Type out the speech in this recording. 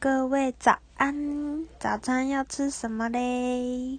各位早安早餐要吃什么嘞？